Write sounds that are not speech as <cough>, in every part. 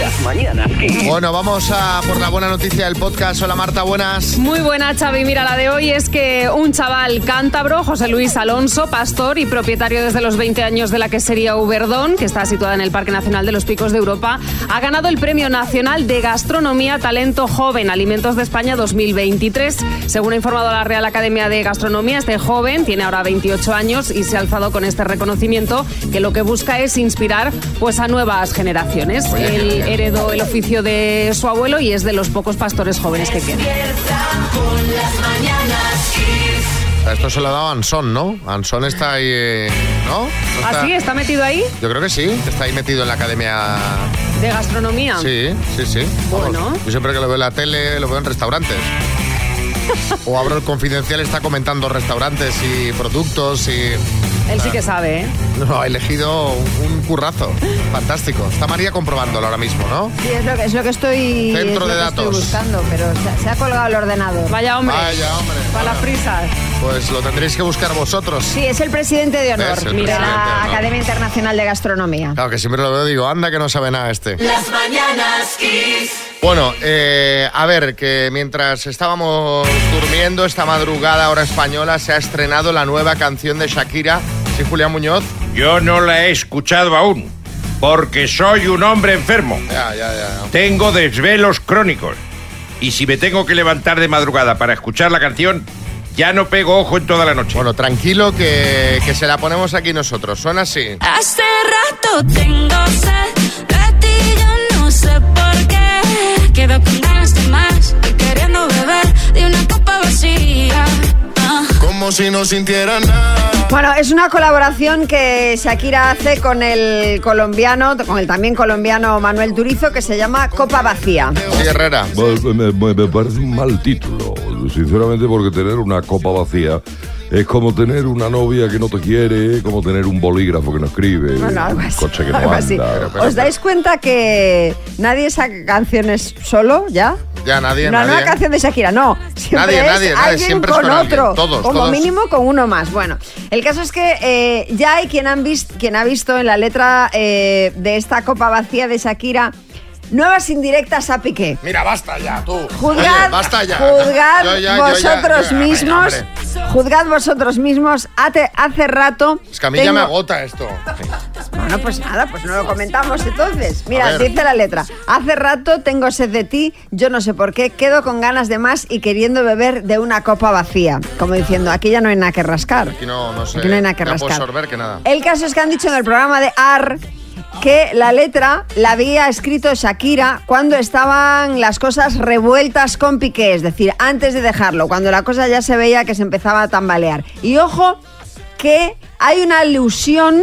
Las mañanas Kiss. Bueno, vamos a por la buena noticia del podcast. Hola Marta, buenas. Muy buena, Xavi. Mira, la de hoy es que un chaval cántabro, José Luis Alonso, pastor y propietario desde los 20 años de la quesería Uberdón, que está situada en el Parque Nacional de los Picos de Europa, ha ganado el Premio Nacional de Gastronomía Talento Joven Alimentos de España 2023. Según ha informado la Real Academia de Gastronomía, este joven tiene ahora 28 años y se ha alzado con este reconocimiento que lo que busca es inspirar pues a nuevas generaciones. Oye, bien. Heredó el oficio de su abuelo y es de los pocos pastores jóvenes que quedan. Esto se lo ha dado Anson, ¿no? Anson está ahí, eh, ¿no? ¿No está? ¿Ah, sí? ¿Está metido ahí? Yo creo que sí, está ahí metido en la academia. ¿De gastronomía? Sí, sí, sí. Vamos, Bueno. Yo siempre que lo veo en la tele, lo veo en restaurantes. O abro el confidencial, está comentando restaurantes y productos y... Él sí que sabe, ¿eh? No, ha elegido un currazo. Fantástico. Está María comprobándolo ahora mismo, ¿no? Sí, es lo que, es lo que estoy, Centro es lo de que estoy datos. buscando, pero se, se ha colgado el ordenador. Vaya hombre. Vaya, hombre. Para las prisas. Pues lo tendréis que buscar vosotros. Sí, es el presidente de honor de la honor. Academia Internacional de Gastronomía. Claro que siempre lo veo digo, anda que no sabe nada este. Las mañanas Kiss. Bueno, eh, a ver, que mientras estábamos durmiendo esta madrugada hora española se ha estrenado la nueva canción de Shakira. Sí, Julián Muñoz. Yo no la he escuchado aún, porque soy un hombre enfermo. Ya, ya, ya. Tengo desvelos crónicos. Y si me tengo que levantar de madrugada para escuchar la canción, ya no pego ojo en toda la noche. Bueno, tranquilo que, que se la ponemos aquí nosotros. Suena así. Hace rato tengo sed Quedo con ganas de más y queriendo beber de una copa vacía. Ah. Como si no sintiera nada. Bueno, es una colaboración que Shakira hace con el colombiano, con el también colombiano Manuel Turizo, que se llama Copa Vacía. Sí, Herrera. Pues, me, me- me parece un mal título, sinceramente, porque tener una copa vacía es como tener una novia que no te quiere, como tener un bolígrafo que no escribe, Bueno, algo un coche que no algo anda. pero- ¿Os dais cuenta que nadie saca canciones solo ya? Ya nadie, Una nadie. nueva canción de Shakira, no. Siempre Nadie, es nadie, nadie, alguien siempre es con con alguien. otro. Todos, como todos. mínimo con uno más. Bueno, el caso es que eh, ya hay quien, han vis- quien ha visto en la letra eh, de esta copa vacía de Shakira nuevas indirectas a Piqué. Mira, basta ya, tú. Juzgad, Oye, basta ya. juzgad Yo ya- yo ya- vosotros yo- venga, mismos, hombre. juzgad vosotros mismos. Hace, hace rato. Es que a mí ya me agota esto. Bueno, pues nada, pues no lo comentamos entonces. Mira, dice la letra. Hace rato tengo sed de ti, yo no sé por qué, quedo con ganas de más y queriendo beber de una copa vacía. Como diciendo, aquí ya no hay nada que rascar. Aquí no, no sé. Aquí no hay nada que rascar. sorber que nada. El caso es que han dicho en el programa de AR que la letra la había escrito Shakira cuando estaban las cosas revueltas con Piqué, es decir, antes de dejarlo, cuando la cosa ya se veía que se empezaba a tambalear. Y ojo que hay una alusión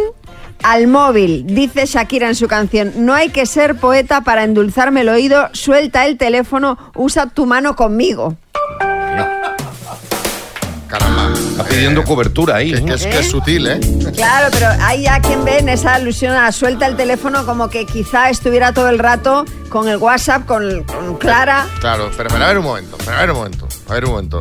al móvil, dice Shakira en su canción, no hay que ser poeta para endulzarme el oído, suelta el teléfono, usa tu mano conmigo. Está pidiendo Eh, cobertura ahí. que, que es, que es sutil, ¿eh? Claro, pero hay ya quien ve en esa alusión a suelta el teléfono como que quizá estuviera todo el rato con el WhatsApp, con, con Clara. Claro, pero, pero a ver un momento, pero a ver un momento, a ver un momento.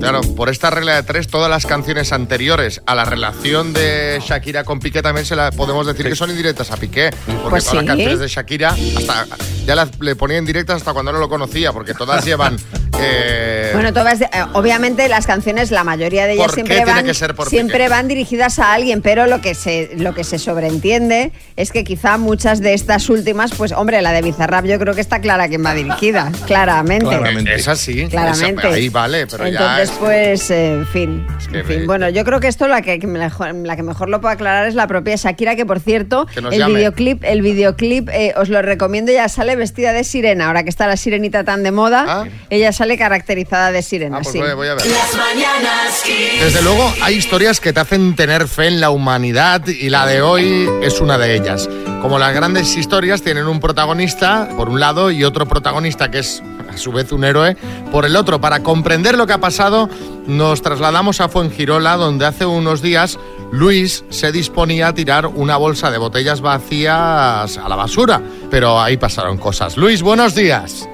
Claro, por esta regla de tres, todas las canciones anteriores a la relación de Shakira con Piqué también se la podemos decir que son indirectas a Piqué. Porque Pues todas las canciones de Shakira hasta ya las le ponía indirectas hasta cuando no lo conocía, porque todas llevan. <laughs> eh, Bueno, todas, eh, obviamente las canciones, la mayoría de ellas ¿Por qué siempre van, que ser por siempre Piqué? van dirigidas a alguien, pero lo que se lo que se sobreentiende es que quizá muchas de estas últimas, pues hombre, la de Bizarrap yo creo que está clara a quién va dirigida, <laughs> claramente. Claramente. Esa sí, Claramente. esa- ahí vale, pero ya. Entonces, es- pues, eh, en fin. que en fin. ve- Bueno, yo creo que esto la que, mejor, la que mejor lo puede aclarar es la propia Shakira, que por cierto, Que nos el videoclip, el videoclip eh, os lo recomiendo, ya sale vestida de sirena. Ahora que está la sirenita tan de moda, Ah. ella sale caracterizada de sirena. Ah, pues sí. voy, voy a ver. Las mañanas Kiss. Desde luego hay historias que te hacen tener fe en la humanidad y la de hoy es una de ellas. Como las grandes historias tienen un protagonista por un lado y otro protagonista que es su vez un héroe por el otro. Para comprender lo que ha pasado nos trasladamos a Fuengirola donde hace unos días Luis se disponía a tirar una bolsa de botellas vacías a la basura. Pero ahí pasaron cosas. Luis, buenos días.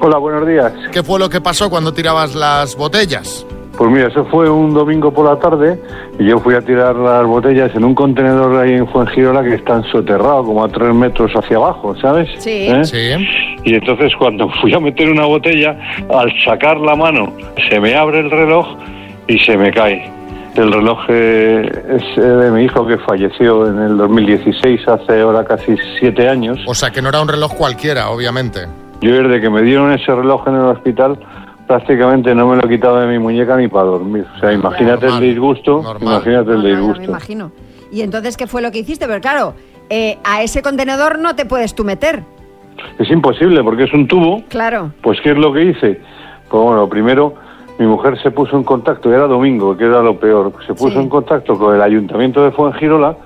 Hola, buenos días. ¿Qué fue lo que pasó cuando tirabas las botellas? Pues mira, eso fue un domingo por la tarde y yo fui a tirar las botellas en un contenedor ahí en Fuengirola que está soterrado como a tres metros hacia abajo, ¿sabes? Sí. ¿Eh? Sí. Y entonces cuando <laughs> fui a meter una botella, al sacar la mano, se me abre el reloj y se me cae. El reloj eh, es eh, de mi hijo que falleció en el 2016, hace ahora casi siete años. O sea que no era un reloj cualquiera, obviamente. Yo desde que me dieron ese reloj en el hospital, prácticamente no me lo he quitado de mi muñeca ni para dormir. O sea, imagínate Normal, el disgusto, normal. imagínate el No, no, ya me disgusto. imagino. ¿Y entonces qué fue lo que hiciste? Pero claro, eh, a ese contenedor no te puedes tú meter. Es imposible porque es un tubo. Claro. Pues ¿qué es lo que hice? Pues bueno, primero mi mujer se puso en contacto, era domingo, que era lo peor, se puso Sí. en contacto con el ayuntamiento de Fuengirola,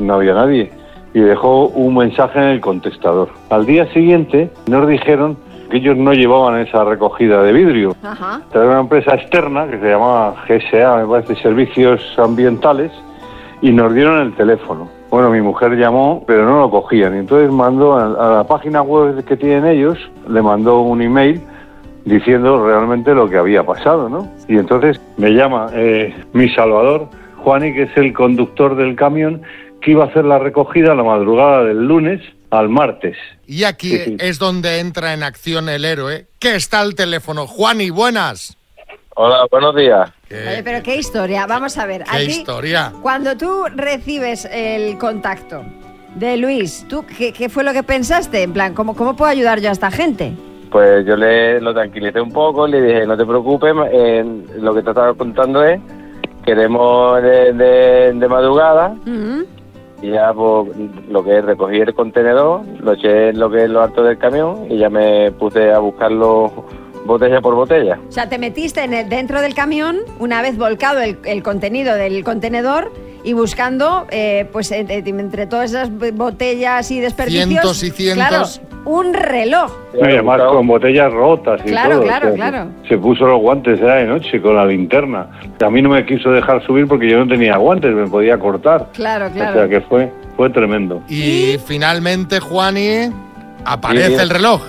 no había nadie, y dejó un mensaje en el contestador. Al día siguiente nos dijeron ellos no llevaban esa recogida de vidrio. Ajá. Era una empresa externa que se llamaba GSA, me parece, Servicios Ambientales, y nos dieron el teléfono. Bueno, mi mujer llamó, pero no lo cogían. Y entonces mandó a, a la página web que tienen ellos, le mandó un email diciendo realmente lo que había pasado, ¿no? Y entonces me llama eh, mi salvador, Juani, que es el conductor del camión, que iba a hacer la recogida la madrugada del lunes al martes. Y aquí Sí, sí. es donde entra en acción el héroe, que está al teléfono. Juani, buenas. Hola, buenos días. ¿Qué, Oye, pero qué historia. Vamos a ver. qué historia? Cuando tú recibes el contacto de Luis, ¿tú qué, qué fue lo que pensaste? En plan, ¿cómo, ¿cómo puedo ayudar yo a esta gente? Pues yo le lo tranquilicé un poco, le dije, no te preocupes, eh, lo que te estaba contando es, queremos de, de- de madrugada. Y ya pues, lo que es recogí el contenedor, lo eché en lo que es lo alto del camión y ya me puse a buscarlo botella por botella. O sea, te metiste en el- dentro del camión, una vez volcado el, el contenido del contenedor y buscando, eh, pues en- en- entre todas esas botellas y desperdicios, Cientos y cientos. claro, un reloj. Y además con botellas rotas y Claro, todo. claro, o sea, claro. Se puso los guantes ya de noche con la linterna. A mí no me quiso dejar subir porque yo no tenía guantes, me podía cortar. Claro, O sea claro. que fue, fue tremendo. Y finalmente, Juani, aparece Sí. el reloj.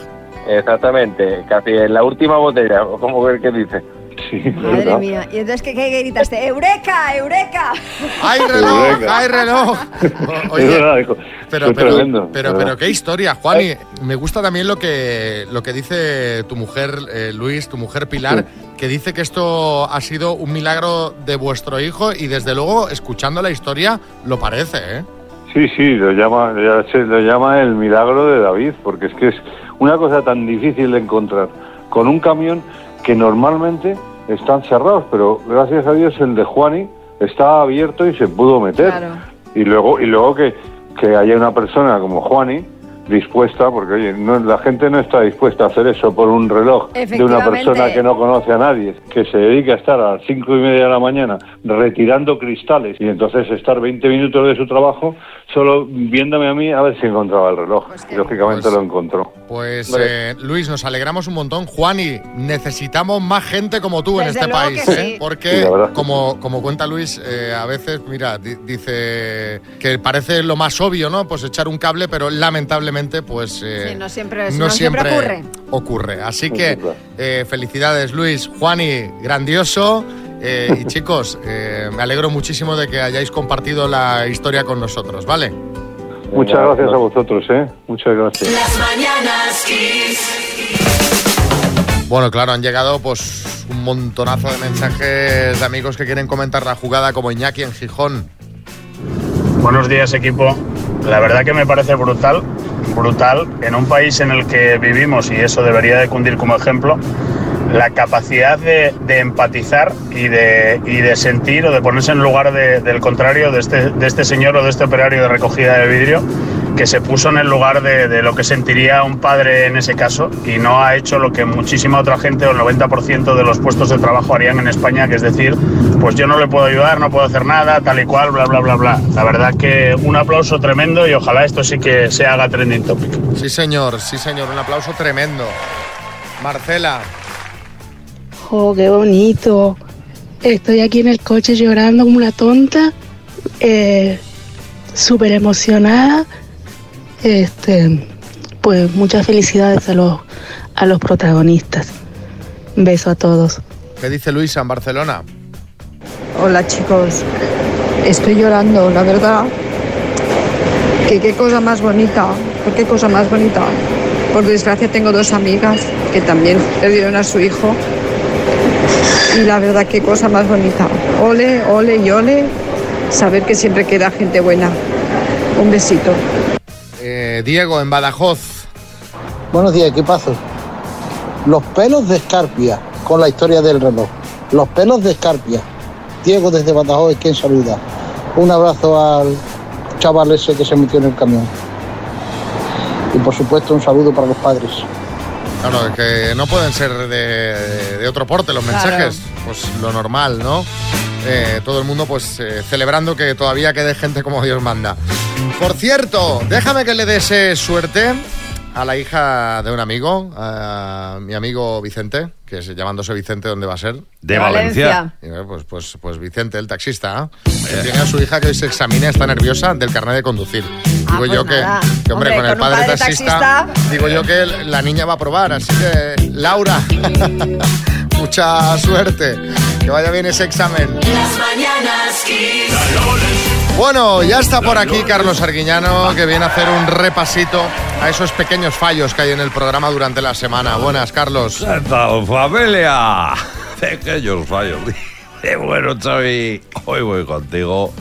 Exactamente, casi en la última botella, como ver qué dice. Sí, Madre ¿verdad? mía. Y entonces, ¿qué, qué gritaste? ¡Eureka! ¡Eureka! ¡Hay reloj! Eureka. ¡Hay reloj! O- Es <laughs> Oye, verdad, hijo. pero, pero, tremendo, pero, qué historia, Juani. Me gusta también lo que, lo que dice tu mujer, eh, Luis, tu mujer Pilar, que dice que esto ha sido un milagro de vuestro hijo y desde luego, escuchando la historia, lo parece, ¿eh? Sí, sí, lo llama, lo llama el milagro de David, porque es que es una cosa tan difícil de encontrar con un camión que normalmente están cerrados, pero gracias a Dios el de Juani estaba abierto y se pudo meter. Claro. Y luego, y luego que, que haya una persona como Juani dispuesta, porque oye, no, la gente no está dispuesta a hacer eso por un reloj de una persona que no conoce a nadie, que se dedica a estar a las cinco y media de la mañana retirando cristales y entonces estar 20 minutos de su trabajo solo viéndome a mí a ver si encontraba el reloj. Pues que- lógicamente Pues- lo encontró. Pues Vale. eh, Luis, nos alegramos un montón. Juani, necesitamos más gente como tú en este país, que ¿eh? Sí, Porque, como, como cuenta Luis, eh, a veces, mira, di- dice que parece lo más obvio, ¿no? Pues echar un cable, pero lamentablemente, pues... eh, Sí, no siempre- no siempre ocurre. ocurre. Así que eh, felicidades, Luis. Juani, grandioso. Eh, y chicos, eh, me alegro muchísimo de que hayáis compartido la historia con nosotros, ¿vale? Muchas gracias a vosotros, ¿eh? Muchas gracias. Las mañanas Kiss. Bueno, claro, han llegado pues un montonazo de mensajes de amigos que quieren comentar la jugada como Iñaki en Gijón. Buenos días equipo. La verdad que me parece brutal, brutal, en un país en el que vivimos, y eso debería de cundir como ejemplo, la capacidad de, de empatizar y de, y de sentir o de ponerse en lugar de- del contrario de este, de este señor o de este operario de recogida de vidrio que se puso en el lugar de, de lo que sentiría un padre en ese caso y no ha hecho lo que muchísima otra gente o el 90% de los puestos de trabajo harían en España, que es decir, pues yo no le puedo ayudar, no puedo hacer nada, tal y cual, bla, bla, bla, bla. La verdad que un aplauso tremendo y ojalá esto sí que se haga trending topic. Sí, señor, sí, señor, un aplauso tremendo. Marcela, Oh, qué bonito. Estoy aquí en el coche llorando como una tonta. Eh, Súper emocionada. Este, pues muchas felicidades a los, a los protagonistas. Un beso a todos. ¿Qué dice Luisa en Barcelona? Hola chicos, estoy llorando, la verdad. Que qué cosa más bonita, ¿por qué cosa más bonita? Por desgracia tengo dos amigas que también perdieron a su hijo. Y la verdad, qué cosa más bonita. Ole, ole y ole, saber que siempre queda gente buena. Un besito. Eh, Diego en Badajoz. Buenos días, equipazo. Los pelos de Escarpia, con la historia del reloj. Los pelos de Escarpia. Diego desde Badajoz es quien saluda. Un abrazo al chaval ese que se metió en el camión. Y por supuesto un saludo para los padres. Claro, que no pueden ser de, de otro porte los Claro. mensajes. Pues lo normal, ¿no? Eh, todo el mundo pues eh, celebrando que todavía quede gente como Dios manda. Por cierto, déjame que le des suerte a la hija de un amigo, a mi amigo Vicente, que es llamándose Vicente, ¿dónde va a ser? De Valencia. Pues, pues, pues Vicente, el taxista, ¿eh? tiene a su hija que hoy se examina, está nerviosa del carnet de conducir. Digo pues yo que, nada. que, hombre, Hombre, con el padre, padre taxista, taxista. digo yo que la niña va a probar. Así que, Laura, <laughs> mucha suerte. Que vaya bien ese examen. Las mañanas. Bueno, ya está por aquí Carlos Arguiñano, que viene a hacer un repasito a esos pequeños fallos que hay en el programa durante la semana. Buenas, Carlos. ¿Qué tal, familia? Pequeños fallos. Qué <laughs> bueno, Xavi, hoy voy contigo,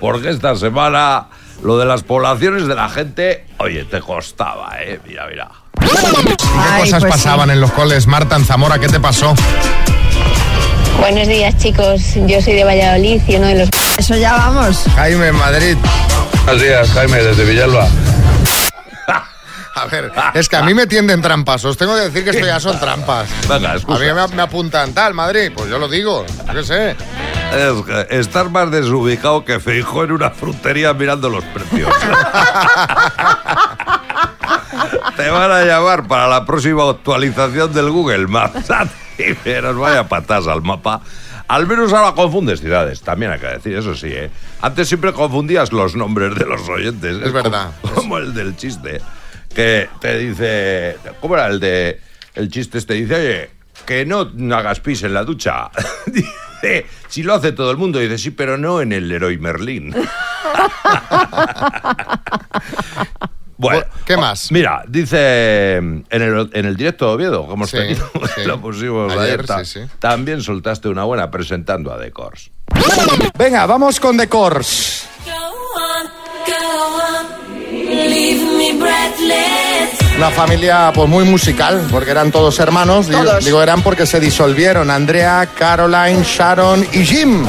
porque esta semana lo de las poblaciones de la gente, oye, te costaba, ¿eh? Mira, mira. ¿Qué Ay, cosas pues pasaban en los coles, Marta, en Zamora? ¿Qué te pasó? Buenos días, chicos. Yo soy de Valladolid y uno de los. Eso ya vamos. Jaime, Madrid. Buenos días, Jaime, desde Villalba. <laughs> A ver, es que a mí me tienden trampas. Os tengo que decir que esto ya son trampas. Venga, A mí me, me apuntan tal, Madrid. Pues yo lo digo. Yo qué sé. Es que estar más desubicado que Feijóo en una frutería mirando los precios. <laughs> <laughs> Te van a llamar para la próxima actualización del Google Maps. <laughs> Y menos vaya patas al mapa. Al menos ahora confundes ciudades, también hay que decir, eso sí, ¿eh? Antes siempre confundías los nombres de los oyentes. Es verdad. Como, <laughs> como el del chiste, que te dice... ¿Cómo era el de... El chiste este dice, oye, que no hagas pis en la ducha. Dice, si lo hace todo el mundo, dice, sí, pero no en el Leroy Merlin. Bueno, ¿qué más? Mira, dice en el, en el directo de Oviedo, que hemos Sí, tenido, <laughs> sí. lo pusimos Ayer, ayer, ta- sí, sí. también soltaste una buena presentando a Decors. Venga, vamos con Decors. Leave me breathless. Una familia pues muy musical, porque eran todos hermanos. Todos. digo, eran porque se disolvieron. Andrea, Caroline, Sharon y Jim.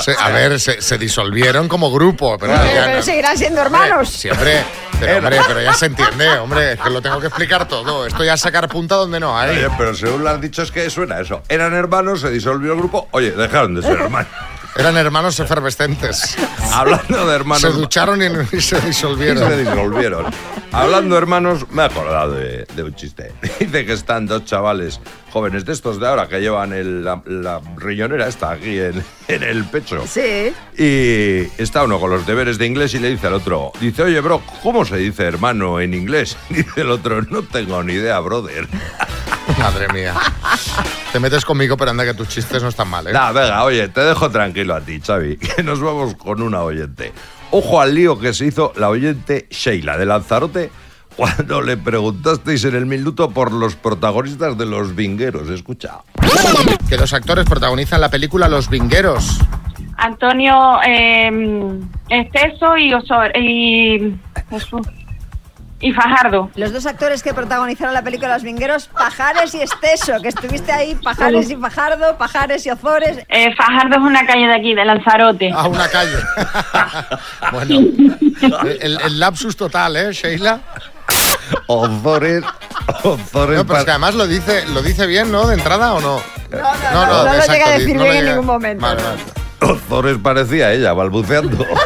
Se- a ver, se, se disolvieron como grupo, pero Pero, ya pero no- seguirán siendo hermanos. Siempre, pero hombre, <laughs> pero ya se entiende, hombre, es que lo tengo que explicar todo. Esto ya sacar punta donde no hay. Oye, pero según lo has dicho es que suena eso. Eran hermanos, se disolvió el grupo. Oye, dejaron de ser <laughs> hermanos. Eran hermanos efervescentes. Hablando de hermanos. Se ducharon y, y se Y disolvieron. se disolvieron. Hablando, hermanos, me he acordado de, de un chiste. <laughs> Dice que están dos chavales jóvenes de estos de ahora que llevan el- la, la riñonera esta aquí en, en el pecho. Sí. Y está uno con los deberes de inglés y le dice al otro, dice, oye, bro, ¿cómo se dice hermano en inglés? <laughs> Dice el otro, no tengo ni idea, brother. <laughs> Madre mía. Te metes conmigo, pero anda que tus chistes no están mal, ¿eh? Nah, venga, oye, te dejo tranquilo a ti, Xavi, <laughs> que nos vamos con una oyente. Ojo al lío que se hizo la oyente Sheila de Lanzarote cuando le preguntasteis en el minuto por los protagonistas de Los Vingueros. Escucha. Que los actores protagonizan la película Los Vingueros. Antonio eh, Esteso y Osor y Fajardo. Los dos actores que protagonizaron la película Los Vingueros, Pajares y Esteso, que estuviste ahí, Pajares y Fajardo, Pajares y Ozores. Eh, Fajardo es una calle de aquí, de Lanzarote. Ah, una calle. <laughs> bueno, el, el lapsus total, ¿eh, Sheila? Ozores. Ozores. No, pero es que además lo dice, lo dice bien, ¿no? De entrada o no. no, no lo llega a decir no bien en ningún momento. Vale, vale. Ozores parecía ella, balbuceando. <laughs>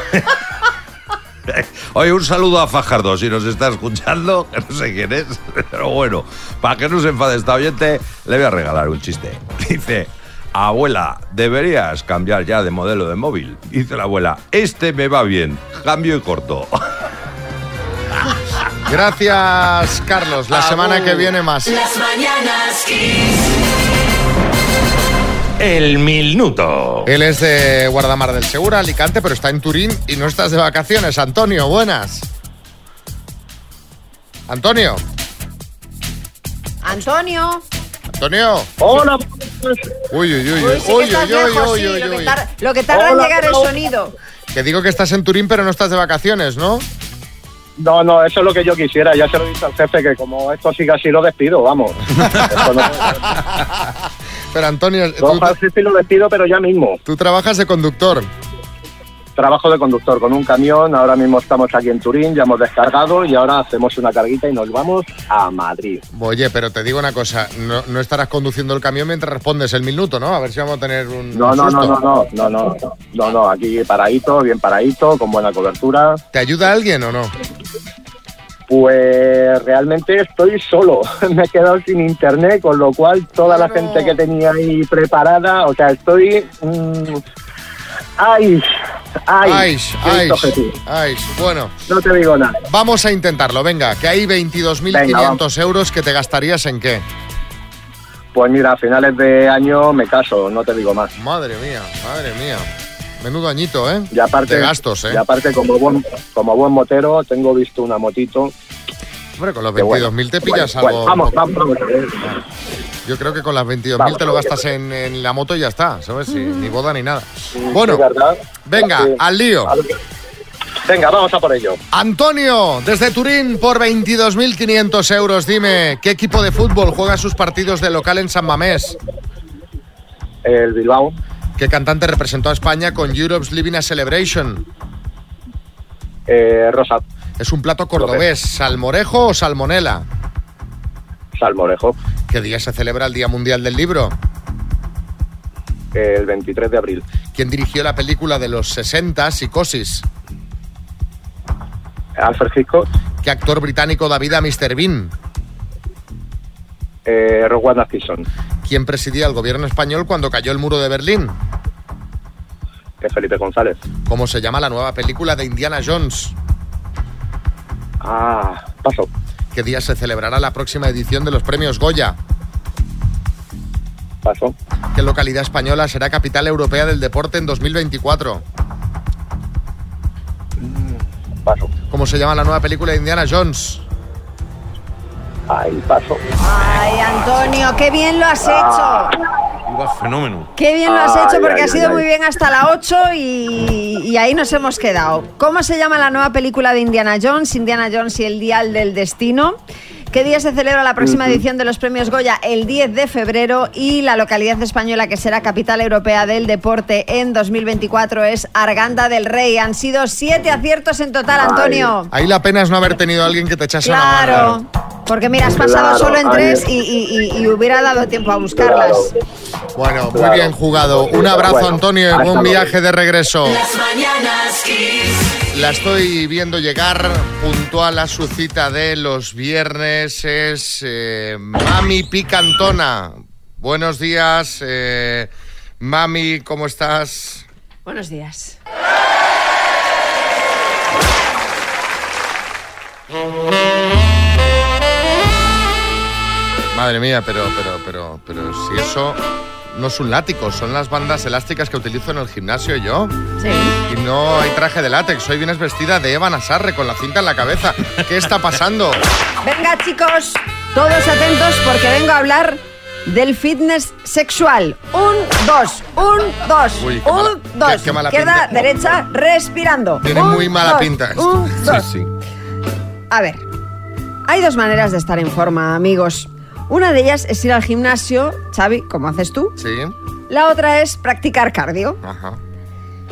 Oye, un saludo a Fajardo, si nos está escuchando, que no sé quién es, <laughs> pero bueno, para que no se enfade esta oyente, le voy a regalar un chiste. <laughs> Dice, abuela, deberías cambiar ya de modelo de móvil. Dice la abuela, este me va bien, cambio y corto. Gracias, Carlos. La semana que viene más. Las mañanas Kiss. el minuto. Él es de Guardamar del Segura, Alicante, pero está en Turín y no estás de vacaciones. Antonio, buenas. Antonio, Antonio. Antonio. Hola. Uy, uy, uy, Uy, uy, que uy, estás uy, uy, lejos, uy, sí, uy, lo, que uy. tar- lo que tarda en Hola, llegar el sonido. Que digo que estás en Turín, pero no estás de vacaciones, ¿no? No, no, eso es lo que yo quisiera. Ya se lo he dicho al jefe que como esto sigue así lo despido, vamos. <laughs> No- Pero Antonio, tú, dejo así, lo despido, pero ya mismo. tú trabajas de conductor. Trabajo de conductor con un camión. Ahora mismo estamos aquí en Turín, ya hemos descargado y ahora hacemos una carguita y nos vamos a Madrid. Oye, pero te digo una cosa, no, no estarás conduciendo el camión mientras respondes el minuto, ¿no? A ver si vamos a tener un, No, no, no, no, no, no, no, no, no, aquí paradito, bien paradito, con buena cobertura. ¿Te ayuda alguien o no? Pues realmente estoy solo. <laughs> Me he quedado sin internet, con lo cual toda la gente que tenía ahí preparada, o sea, estoy. mm, ¡Ay! ¡Ay! Aish, qué Aish, objetivo. Aish. Bueno, No te digo nada. vamos a intentarlo. Venga, que hay Venga, 22.500 euros que te gastarías en qué. Pues mira, a finales de año me caso, no te digo más. Madre mía, madre mía. Menudo añito, ¿eh? Y aparte, De gastos, ¿eh? y aparte como buen, como buen motero, tengo visto una motito. Hombre, con los que bueno, 22.000 te bueno, pillas bueno, algo. vamos, vamos, vamos. Yo creo que con las 22.000 Vamos, te lo gastas en, en la moto y ya está, ¿sabes? Sí, ni boda ni nada. Bueno, venga, al lío. Venga, vamos a por ello. Antonio, desde Turín, por 22.500 euros, dime, ¿qué equipo de fútbol juega sus partidos de local en San Mamés? El Bilbao, ¿Qué cantante representó a España con Europe's Living a Celebration? eh, Rosa, ¿Es un plato cordobés, salmorejo o salmonela? Salmorejo, ¿Qué día se celebra el Día Mundial del Libro? el 23 de abril. ¿Quién dirigió la película de los 60, Psicosis? Alfred Hitchcock, ¿Qué actor británico da vida a Mr. Bean? Eh, Atkinson, ¿Quién presidía el gobierno español cuando cayó el muro de Berlín? que Felipe González. ¿Cómo se llama la nueva película de Indiana Jones? Ah, paso. ¿Qué día se celebrará la próxima edición de los premios Goya? Paso. ¿Qué localidad española será capital europea del deporte en 2024? Paso. ¿Cómo se llama la nueva película de Indiana Jones? Ahí paso. Ay, Antonio, qué bien lo has hecho. Iba fenómeno. Qué bien lo has Ay, hecho porque ay, ha sido ay, muy ay. bien hasta la 8 y, y ahí nos hemos quedado. ¿Cómo se llama la nueva película de Indiana Jones? Indiana Jones y el Dial del Destino. ¿Qué día se celebra la próxima edición de los premios Goya? El 10 de febrero y la localidad española que será capital europea del deporte en 2024 es Arganda del Rey. Han sido siete aciertos en total, Antonio. Ahí la pena es no haber tenido a alguien que te echase una mano. Claro, porque mira, has pasado Claro, solo en tres es. y, y- y- y hubiera dado tiempo a buscarlas. Bueno, muy Claro. bien jugado. Un abrazo, Bueno, Antonio, y buen viaje de regreso. Las mañanas. La estoy viendo llegar puntual a su cita de los viernes. Es eh, Mami Picantona. Buenos días, eh, Mami, ¿cómo estás? Buenos días. Madre mía, pero, pero, pero, pero si eso no es un látigo, son las bandas elásticas que utilizo en el gimnasio yo. Sí. Y no hay traje de látex, hoy vienes vestida de Eva Nasarre con la cinta en la cabeza. ¿Qué está pasando? Venga, chicos, todos atentos porque vengo a hablar del fitness sexual. Un, dos, un, dos, Uy, un, mala- dos. qué- qué mala Izquierda, pinta. derecha, respirando. Tiene Un, muy mala dos, pinta esto. un, dos. Sí, sí. A ver, hay dos maneras de estar en forma, amigos. Una de ellas es ir al gimnasio, Xavi, como haces tú. Sí, La otra es practicar cardio. ajá.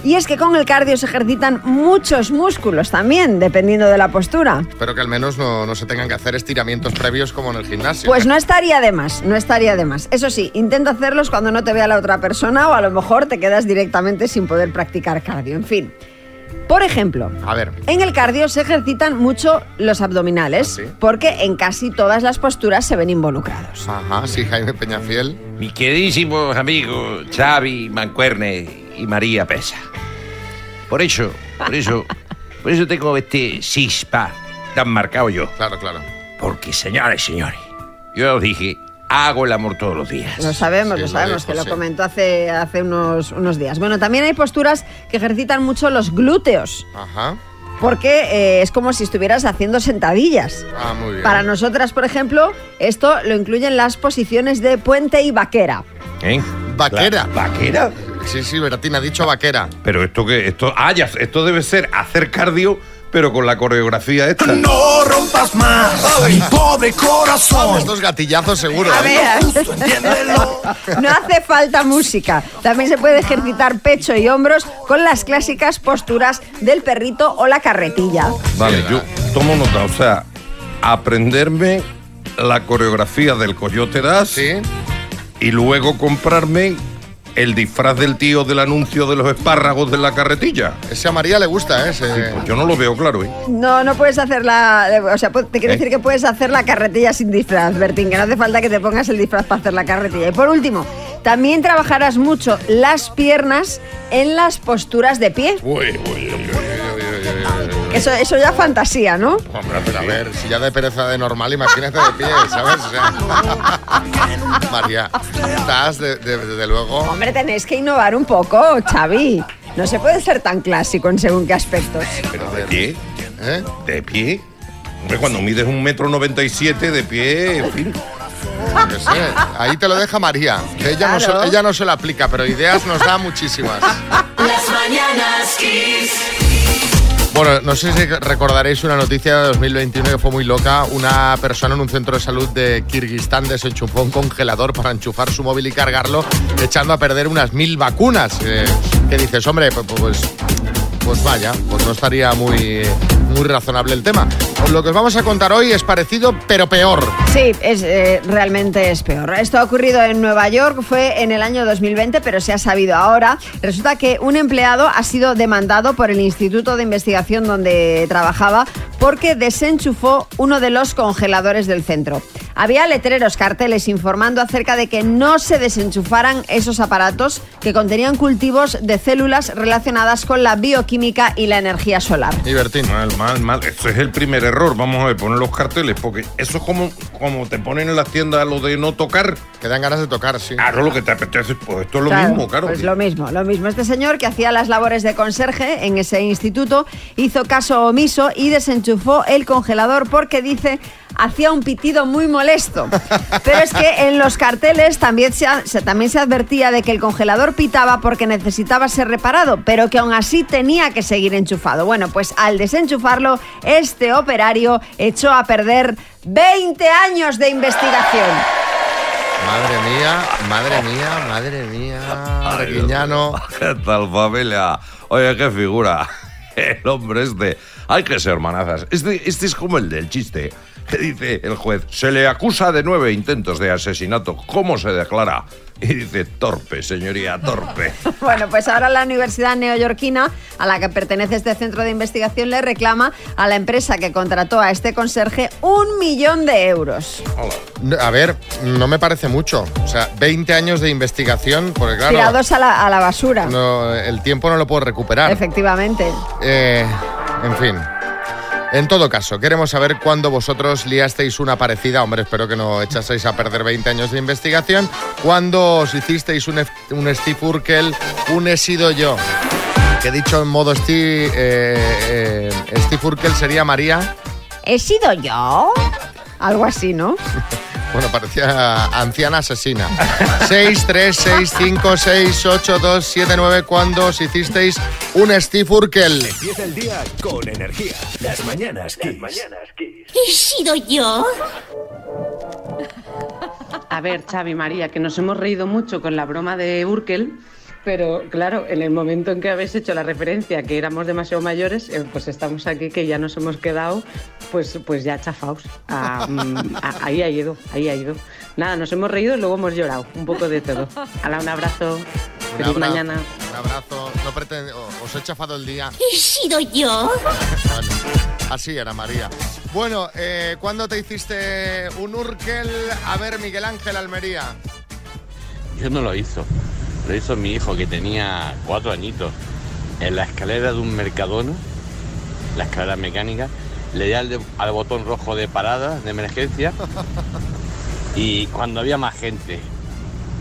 Y es que con el cardio se ejercitan muchos músculos también, dependiendo de la postura. Espero que al menos no, no se tengan que hacer estiramientos previos como en el gimnasio. Pues no estaría de más, no estaría de más. Eso sí, intenta hacerlos cuando no te vea la otra persona o a lo mejor te quedas directamente sin poder practicar cardio. En fin. Por ejemplo, A ver, en el cardio se ejercitan mucho los abdominales ¿Ah, sí? porque en casi todas las posturas se ven involucrados. ajá, sí, Jaime Peñafiel. Mi queridísimos amigos Xavi, Mancuerne y María Pesa. Por eso, por eso, por eso tengo este six-pack tan marcado yo. Claro, claro. Porque, señores y señores, yo os dije hago el amor todos los días. Lo sabemos, Sí, lo sabemos, que lo comentó hace, hace unos, unos días. Bueno, también hay posturas que ejercitan mucho los glúteos, Ajá. porque eh, es como si estuvieras haciendo sentadillas. Ah, muy bien. Para nosotras, por ejemplo, esto lo incluyen las posiciones de puente y vaquera. ¿Eh? Vaquera. La- ¿Vaquera? Sí, sí, Bertín ha dicho vaquera. Pero esto que esto, ah, ya, esto debe ser hacer cardio, pero con la coreografía esta. No rompas más mi pobre corazón. Estos gatillazos seguro. A ¿eh? ver, no hace falta música. También se puede ejercitar pecho y hombros con las clásicas posturas del perrito o la carretilla. Vale, yo tomo nota, o sea, aprenderme la coreografía del Coyote Das y luego comprarme el disfraz del tío del anuncio de los espárragos de la carretilla. Ese a María le gusta, ¿eh? Ese- Pues yo no lo veo claro, ¿eh? No, no puedes hacer la. O sea, te quiero ¿Eh? decir que puedes hacer la carretilla sin disfraz, Bertín, que no hace falta que te pongas el disfraz para hacer la carretilla. Y por último, también trabajarás mucho las piernas en las posturas de pie. Uy, uy, uy, Eso, eso ya fantasía, ¿no? Hombre, pero a ver, si ya de pereza de normal, imagínate de pie, ¿sabes? O sea, <laughs> María, estás de- de- desde luego. Hombre, tenéis que innovar un poco, Xavi. No se puede ser tan clásico en según qué aspectos. Pero de pie. ¿De pie? Hombre, cuando mides un metro noventa y siete de pie, en fin. Sé, ahí te lo deja María. que ella, no se, ella no se lo aplica, pero ideas nos da muchísimas. Las mañanas Kiss. Bueno, no sé si recordaréis una noticia de 2021 que fue muy loca. Una persona en un centro de salud de Kirguistán desenchufó un congelador para enchufar su móvil y cargarlo, echando a perder unas mil vacunas. Eh, ¿Qué dices, hombre? Pues, pues, pues vaya, pues no estaría muy, muy razonable el tema. Lo que os vamos a contar hoy es parecido, pero peor. Sí, es, eh, realmente es peor. Esto ha ocurrido en Nueva York, fue en el año 2020, pero se ha sabido ahora. Resulta que un empleado ha sido demandado por el Instituto de Investigación donde trabajaba porque desenchufó uno de los congeladores del centro. Había letreros, carteles informando acerca de que no se desenchufaran esos aparatos que contenían cultivos de células relacionadas con la bioquímica y la energía solar. Divertín. Mal, mal, mal. Eso es el primer error. Vamos a ver, poner los carteles, porque eso es como, como te ponen en las tiendas lo de no tocar. Que dan ganas de tocar, sí. Claro, lo que te apetece, pues esto es lo Claro, mismo, claro. Pues lo mismo, lo mismo. Este señor que hacía las labores de conserje en ese instituto hizo caso omiso y desenchufó el congelador porque dice hacía un pitido muy molesto. <laughs> Pero es que en los carteles también se, se- también se advertía de que el congelador pitaba porque necesitaba ser reparado, pero que aún así tenía que seguir enchufado. Bueno, pues al este operario echó a perder 20 años de investigación. Madre mía, madre mía, madre mía. Arguiñano. <laughs> ¿Qué tal, familia? Oye, qué figura. <laughs> El hombre este. Hay que ser manazas. Este, este es como el del chiste. Que dice el juez, se le acusa de nueve intentos de asesinato. ¿Cómo se declara? Y dice, torpe, señoría, torpe. <laughs> Bueno, pues ahora la Universidad Neoyorquina, a la que pertenece este centro de investigación, le reclama a la empresa que contrató a este conserje un millón de euros. A ver, no me parece mucho. O sea, 20 años de investigación, porque claro, Tirados a la, a la basura. no, el tiempo no lo puedo recuperar. Efectivamente. Eh, en fin. En todo caso, queremos saber cuándo vosotros liasteis una parecida. Hombre, espero que no echaseis a perder 20 años de investigación. ¿Cuándo os hicisteis un, Steve Urkel, un he sido yo? Que dicho en modo Steve, eh, eh, Steve Urkel sería María. ¿He sido yo? Algo así, ¿no? Bueno, parecía anciana asesina. 6, 3, 6, 5, 6, 8, 2, 7, 9. ¿Cuándo os hicisteis un Steve Urkel? Empieza el día con energía. Las mañanas Kiss. ¿He sido yo? A ver, Xavi, María, que nos hemos reído mucho con la broma de Urkel, pero claro, en el momento en que habéis hecho la referencia que éramos demasiado mayores, eh, pues estamos aquí que ya nos hemos quedado, pues, pues ya chafaos. Ah, mm, <laughs> ah, ahí ha ido, ahí ha ido. Nada, nos hemos reído y luego hemos llorado, un poco de todo. Hala, un abrazo, feliz abra- mañana. Un abrazo. No pretende- o- os he chafado el día. ¿He sido yo? <laughs> Bueno, así era, María. Bueno, eh, ¿cuándo te hiciste un Urkel? A ver, Miguel Ángel Almería. Yo no lo hizo. Lo hizo mi hijo que tenía cuatro añitos. En la escalera de un mercadona, la escalera mecánica, le di al, de- al botón rojo de parada, de emergencia, <laughs> y cuando había más gente.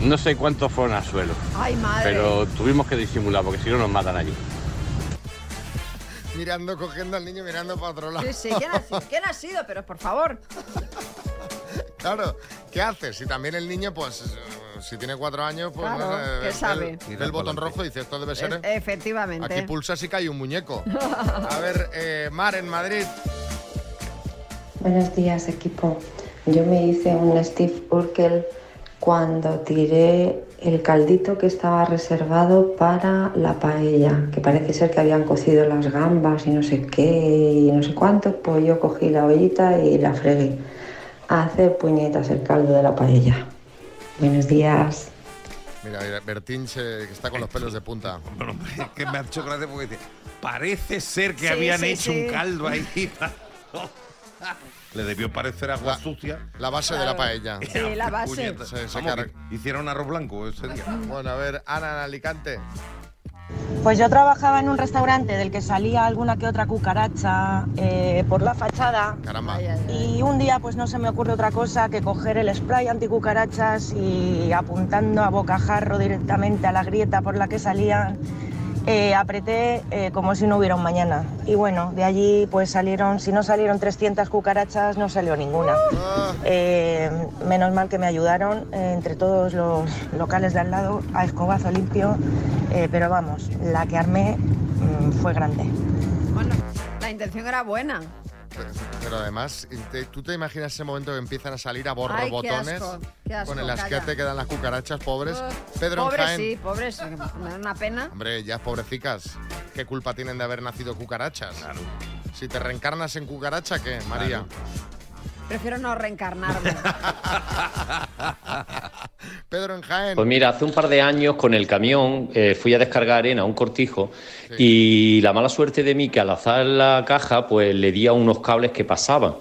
No sé cuántos fueron al suelo, Ay, madre. pero tuvimos que disimular porque si no nos matan allí. Mirando, cogiendo al niño, mirando para otro lado. Sí, sí, ¿quién ha, sido? <laughs> ¿quién ha sido? Pero por favor. <laughs> Claro, ¿qué haces? Si también el niño, pues, eh, si tiene cuatro años, pues Claro, ve el botón rojo y dice, esto debe ser... E- efectivamente. Aquí pulsas y cae un muñeco. <laughs> A ver, eh, Mar, en Madrid. Buenos días, equipo. Yo me hice un Steve Urkel cuando tiré el caldito que estaba reservado para la paella, que parece ser que habían cocido las gambas y no sé qué y no sé cuánto, pues yo cogí la ollita y la fregué. A hacer puñetas el caldo de la paella. Buenos días. Mira, mira, Bertín se- que está con los pelos de punta. Bueno, hombre, es que me ha hecho gracia porque dice, parece ser que Sí, habían sí, hecho sí. un caldo ahí. <laughs> Le debió parecer agua sucia. La base de la paella. Sí, la base. Puñeta. Se- se Vamos, hicieron arroz blanco ese día. Bueno, a ver, Ana en Alicante. Pues yo trabajaba en un restaurante del que salía alguna que otra cucaracha eh, por la fachada. Caramba. Y un día pues no se me ocurre otra cosa que coger el spray anticucarachas y apuntando a bocajarro directamente a la grieta por la que salían, eh, apreté eh, como si no hubiera un mañana. Y bueno, de allí pues salieron, si no salieron 300 cucarachas, no salió ninguna. Eh, menos mal que me ayudaron entre todos los locales de al lado a escobazo limpio, pero vamos, la que armé mm, fue grande. Bueno, la intención era buena. Pero, además, te- ¿tú te imaginas ese momento que empiezan a salir a Ay, qué borrobotones? asco, asco, con el calla. asquete que dan las cucarachas, pobres. Uh, Pedro en pobres Jaén. sí, pobres. Me da una pena. Hombre, ya pobrecicas. ¿Qué culpa tienen de haber nacido cucarachas? Si te reencarnas en cucaracha, ¿qué, María? Prefiero no reencarnarme. <laughs> Pedro en Jaén. Pues mira, hace un par de años con el camión eh, fui a descargar arena a un cortijo y la mala suerte de mí que al alzar la caja pues le di a unos cables que pasaban.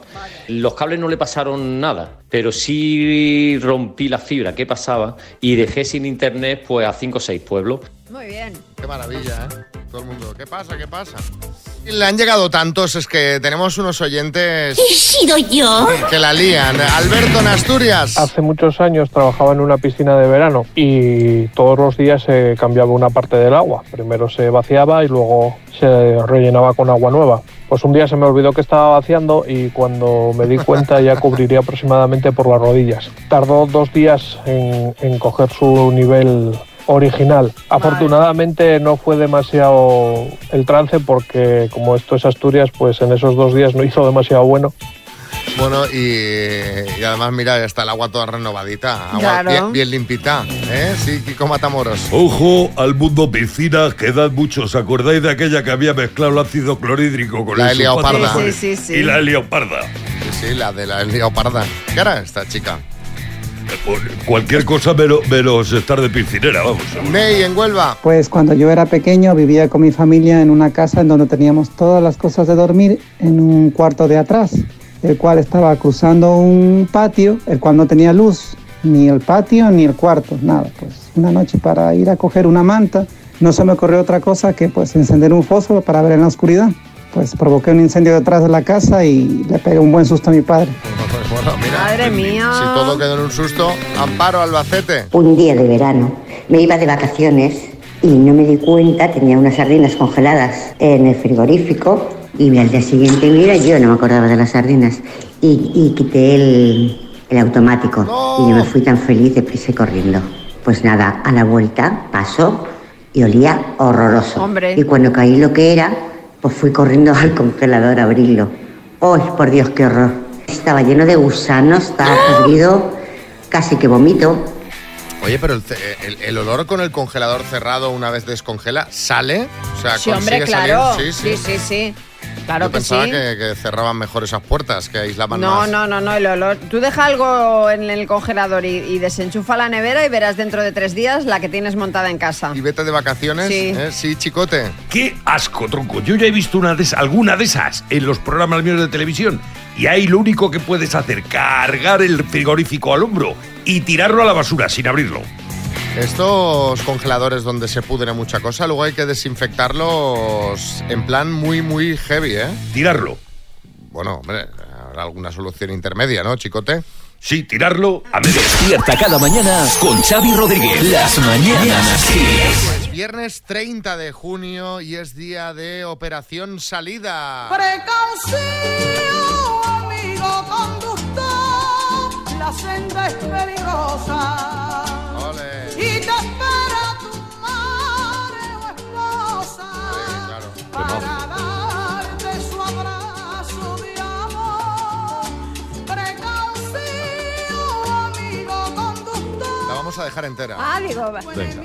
Los cables no le pasaron nada, pero sí rompí la fibra que pasaba y dejé sin internet pues a cinco o seis pueblos. Muy bien. Qué maravilla, ¿eh? Todo el mundo. ¿Qué pasa? ¿Qué pasa? Y le han llegado tantos, es que tenemos unos oyentes. ¿He sido yo? Que la lían. Alberto en Asturias. Hace muchos años trabajaba en una piscina de verano y todos los días se cambiaba una parte del agua. Primero se vaciaba y luego se rellenaba con agua nueva. Pues un día se me olvidó que estaba vaciando y cuando me di cuenta ya cubriría aproximadamente por las rodillas. Tardó dos días en, en coger su nivel original. Afortunadamente no fue demasiado el trance porque como esto es Asturias, pues en esos dos días no <laughs> hizo demasiado bueno. Bueno, y, y además, mira, ya está el agua toda renovadita. Agua Claro. bien, bien limpita. ¿Eh? Sí, Kiko Matamoros. Ojo al mundo piscina, que dan muchos. ¿Acordáis de aquella que había mezclado el ácido clorhídrico con La el helioparda. Sí, sí, sí. Y la helioparda. Sí, sí, la de la leoparda. ¿Qué era esta chica? Cualquier cosa menos, menos estar de piscinera, vamos. Ney, en Huelva. Pues cuando yo era pequeño vivía con mi familia en una casa en donde teníamos todas las cosas de dormir en un cuarto de atrás, el cual estaba cruzando un patio, el cual no tenía luz, ni el patio ni el cuarto, nada. Pues una noche para ir a coger una manta, no se me ocurrió otra cosa que pues encender un fósforo para ver en la oscuridad. Pues provoqué un incendio detrás de la casa y le pegué un buen susto a mi padre. Bueno, mira, Madre mía. Si todo quedó en un susto, Amparo Albacete. Un día de verano me iba de vacaciones y no me di cuenta, tenía unas sardinas congeladas en el frigorífico y al día siguiente, mira, yo no me acordaba de las sardinas y, y quité el, el automático y yo me fui tan feliz deprisa y corriendo. Pues nada, a la vuelta pasó y olía horroroso. Hombre. Y cuando caí lo que era, pues fui corriendo al congelador a abrirlo. ¡Ay, por Dios, qué horror! Estaba lleno de gusanos, estaba podrido, casi que vomito. Oye, pero el, ce- el- el olor con el congelador cerrado una vez descongela, ¿sale? O sea, Sí, hombre, consigue claro. salir. Sí, sí, sí. Claro Yo que pensaba sí. que, que cerraban mejor esas puertas, que aislaban No, más. no, no, no, el olor. Tú deja algo en el congelador y, y desenchufa la nevera y verás dentro de tres días la que tienes montada en casa. Y vete de vacaciones, Sí. ¿eh? Sí, chicote. ¡Qué asco, tronco! Yo ya he visto una de esas- alguna de esas en los programas míos de televisión. Y ahí lo único que puedes hacer, cargar el frigorífico al hombro y tirarlo a la basura sin abrirlo. Estos congeladores donde se pudre mucha cosa, luego hay que desinfectarlos en plan muy, muy heavy, ¿eh? Tirarlo. Bueno, hombre, habrá alguna solución intermedia, ¿no, chicote? Sí, tirarlo a medio. Despierta cada mañana con Xavi Rodríguez. Las mañanas Kiss. Es viernes 30 de junio y es día de Operación Salida. Precaución, amigo conductor, la senda es peligrosa. Vamos a dejar entera. Ah, digo, Venga.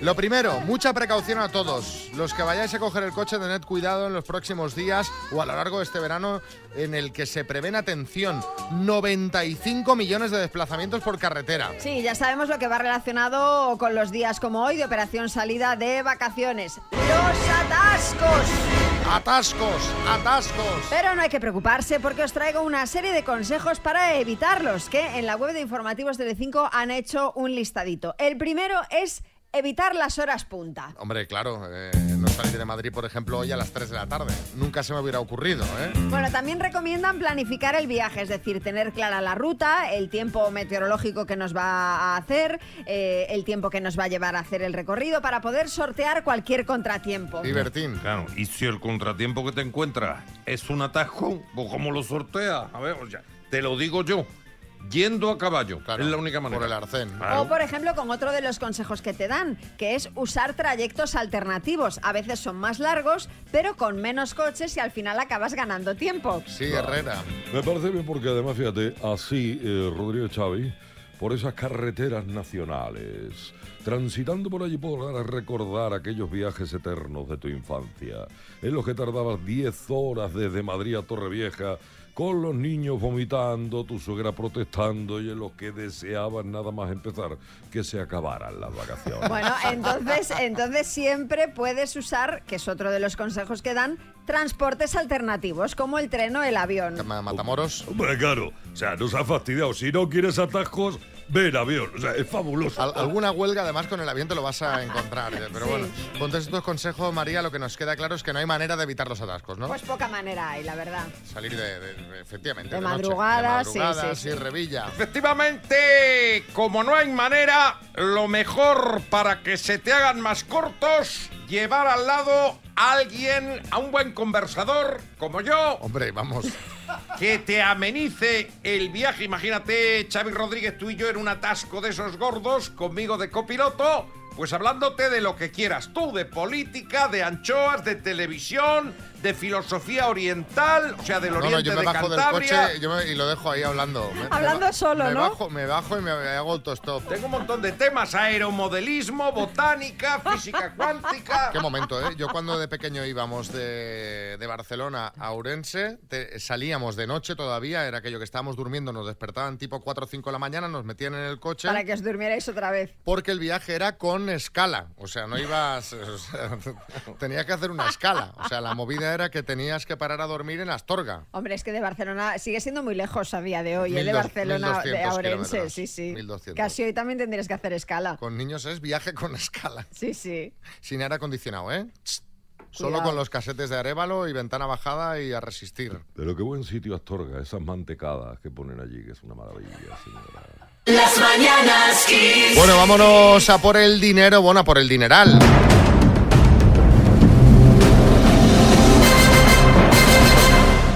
Lo primero, mucha precaución a todos. Los que vayáis a coger el coche, tened cuidado en los próximos días o a lo largo de este verano en el que se prevén, atención, 95 millones de desplazamientos por carretera. Sí, ya sabemos lo que va relacionado con los días como hoy de operación salida de vacaciones. Los atascos. Atascos, atascos. Pero no hay que preocuparse porque os traigo una serie de consejos para evitarlos, que en la web de informativos Telecinco han hecho un listadito. El primero es evitar las horas punta. Hombre, claro, eh, no salir de Madrid, por ejemplo, hoy a las 3 de la tarde. Nunca se me hubiera ocurrido, ¿eh? Bueno, también recomiendan planificar el viaje, es decir, tener clara la ruta, el tiempo meteorológico que nos va a hacer, eh, el tiempo que nos va a llevar a hacer el recorrido para poder sortear cualquier contratiempo. Divertín. Claro, y si el contratiempo que te encuentras es un atajo, pues ¿cómo lo sortea? A ver, o sea, te lo digo yo. Yendo a caballo, es la única manera. Por el arcén. O, por ejemplo, con otro de los consejos que te dan, que es usar trayectos alternativos. A veces son más largos, pero con menos coches y al final acabas ganando tiempo. Sí, Herrera. Me parece bien porque además, fíjate, así, eh, Rodríguez Xavi, por esas carreteras nacionales, transitando por allí podrás recordar aquellos viajes eternos de tu infancia, en los que tardabas 10 horas desde Madrid a Torrevieja, con los niños vomitando, tu suegra protestando y en los que deseabas nada más empezar que se acabaran las vacaciones. Bueno, entonces, entonces siempre puedes usar, que es otro de los consejos que dan, transportes alternativos, como el tren o el avión. Matamoros. Hombre, claro, o sea, nos ha fastidiado. Si no quieres atajos, ven avión. O sea, es fabuloso. Al- alguna huelga, además, con el avión te lo vas a encontrar. eh, Pero bueno, con todos estos consejos, María, lo que nos queda claro es que no hay manera de evitar los atascos, ¿no? Pues poca manera hay, la verdad. Salir de, de- de- efectivamente, De noche, madrugada, de sí, sí, sí. revilla. Efectivamente, como no hay manera, lo mejor para que se te hagan más cortos, llevar al lado a alguien, a un buen conversador como yo. Hombre, vamos. Que te amenice el viaje. Imagínate, Xavi Rodríguez, tú y yo en un atasco de esos gordos, conmigo de copiloto, pues hablándote de lo que quieras tú, de política, de anchoas, de televisión, de filosofía oriental, o sea, del No, no, oriente yo me de bajo del Cantabria. coche yo me- y lo dejo ahí hablando. Me- me Hablando ba- solo, me ¿no? Bajo, me bajo y me hago autostop. Tengo un montón de temas, aeromodelismo, botánica, <laughs> física cuántica. Qué momento, ¿eh? Yo cuando de pequeño íbamos de, de Barcelona a Ourense, te- salíamos de noche todavía, era aquello que estábamos durmiendo, nos despertaban tipo 4 o 5 de la mañana, nos metían en el coche. Para que os durmierais otra vez. Porque el viaje era con escala, o sea, no ibas, <laughs> o sea, tenías que hacer una escala, o sea, la movida era que tenías que parar a dormir en Astorga. Hombre, es que de Barcelona sigue siendo muy lejos a día de hoy, ¿eh? de 1200 Barcelona de kilómetros. sí, sí. 1200. Casi hoy también tendrías que hacer escala. Con niños es viaje con escala. Sí, sí. Sin aire acondicionado, ¿eh? Solo Cuidado. con los casetes de Arevalo y ventana bajada y a resistir. Pero qué buen sitio Astorga, esas mantecadas que ponen allí, que es una maravilla, señora. Las mañanas Kiss. Bueno, vámonos a por el dinero, bueno, a por el dineral.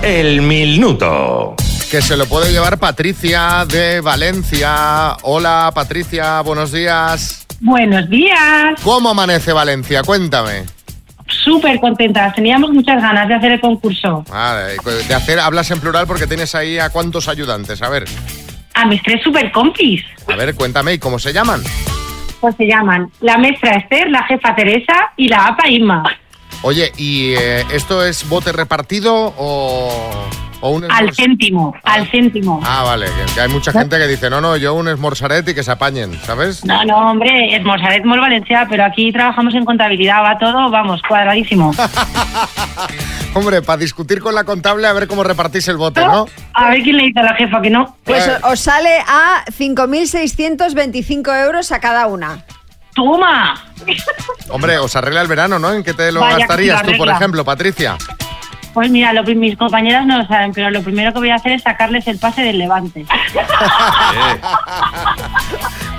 El minuto. Que se lo puede llevar Patricia de Valencia. Hola, Patricia, buenos días. Buenos días. ¿Cómo amanece Valencia? Cuéntame. Súper contentas. Teníamos muchas ganas de hacer el concurso. Vale, de hacer, hablas en plural porque tienes ahí a cuántos ayudantes. A ver, A mis tres super compis. a ver, cuéntame, ¿y cómo se llaman? Pues se llaman la maestra Esther, la jefa Teresa y la APA Inma. Oye, ¿y eh, esto es bote repartido o, o un Al céntimo, al céntimo. Ah, vale, que, que hay mucha gente que dice, no, no, yo un esmorzaret y que se apañen, ¿sabes? No, no, hombre, es Morsaret Mol Valencia, pero aquí trabajamos en contabilidad, va todo, vamos, cuadradísimo. <laughs> Hombre, para discutir con la contable a ver cómo repartís el bote, ¿no? A ver quién le dice a la jefa que no. Pues o- os sale a 5.625 euros a cada una. ¡Toma! Hombre, os arregla el verano, ¿no? ¿En qué te lo Vaya gastarías tú, por ejemplo, Patricia? Pues mira, lo, mis compañeras no lo saben, pero lo primero que voy a hacer es sacarles el pase del Levante. <laughs>